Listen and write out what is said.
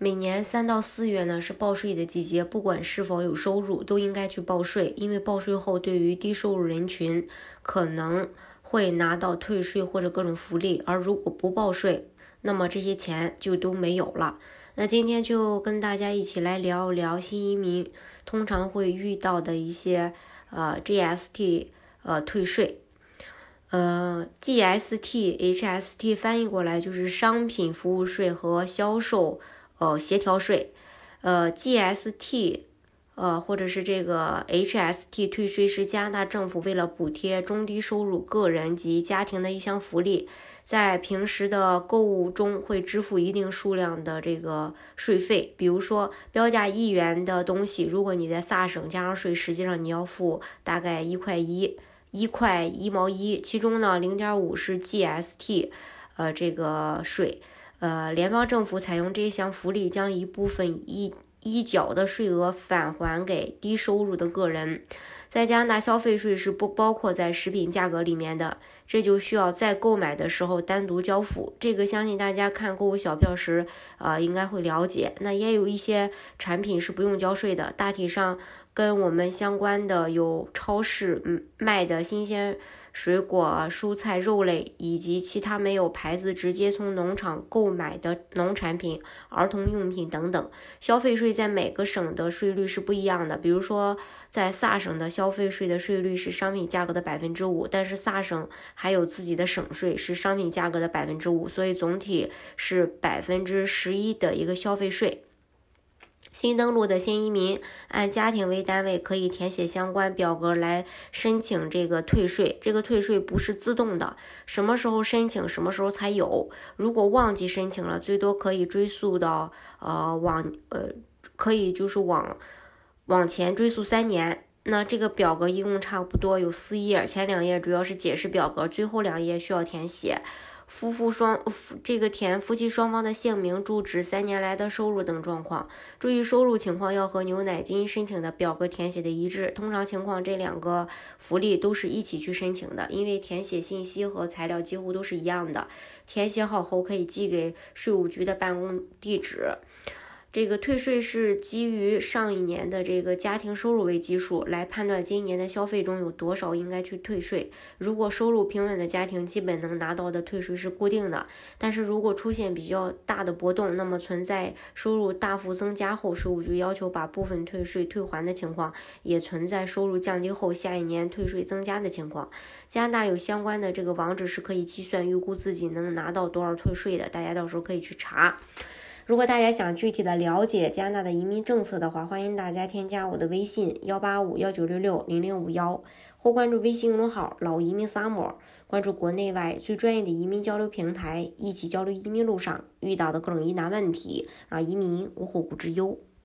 每年三到四月呢是报税的季节，不管是否有收入，都应该去报税，因为报税后对于低收入人群可能会拿到退税或者各种福利，而如果不报税，那么这些钱就都没有了。那今天就跟大家一起来聊一聊新移民通常会遇到的一些呃 GST 呃退税，呃 GST HST 翻译过来就是商品服务税和销售。呃，协调税，呃，GST，呃，或者是这个 HST 退税是加拿大政府为了补贴中低收入个人及家庭的一项福利，在平时的购物中会支付一定数量的这个税费。比如说，标价一元的东西，如果你在萨省加上税，实际上你要付大概一块一，一块一毛一，其中呢，零点五是 GST，呃，这个税。呃，联邦政府采用这项福利，将一部分已已缴的税额返还给低收入的个人。在加拿大，消费税是不包括在食品价格里面的，这就需要在购买的时候单独交付。这个相信大家看购物小票时，呃，应该会了解。那也有一些产品是不用交税的，大体上跟我们相关的有超市卖的新鲜。水果、蔬菜、肉类以及其他没有牌子、直接从农场购买的农产品、儿童用品等等，消费税在每个省的税率是不一样的。比如说，在萨省的消费税的税率是商品价格的百分之五，但是萨省还有自己的省税，是商品价格的百分之五，所以总体是百分之十一的一个消费税。新登陆的新移民按家庭为单位，可以填写相关表格来申请这个退税。这个退税不是自动的，什么时候申请什么时候才有。如果忘记申请了，最多可以追溯到呃往呃可以就是往往前追溯三年。那这个表格一共差不多有四页，前两页主要是解释表格，最后两页需要填写。夫妇双夫这个填夫妻双方的姓名、住址、三年来的收入等状况。注意收入情况要和牛奶金申请的表格填写的一致。通常情况，这两个福利都是一起去申请的，因为填写信息和材料几乎都是一样的。填写好后可以寄给税务局的办公地址。这个退税是基于上一年的这个家庭收入为基数来判断今年的消费中有多少应该去退税。如果收入平稳的家庭，基本能拿到的退税是固定的。但是如果出现比较大的波动，那么存在收入大幅增加后，税务局要求把部分退税退还的情况，也存在收入降低后下一年退税增加的情况。加拿大有相关的这个网址是可以计算预估自己能拿到多少退税的，大家到时候可以去查。如果大家想具体的了解加拿大的移民政策的话，欢迎大家添加我的微信幺八五幺九六六零零五幺，或关注微信公众号“老移民 summer”，关注国内外最专业的移民交流平台，一起交流移民路上遇到的各种疑难问题，让移民无后顾之忧。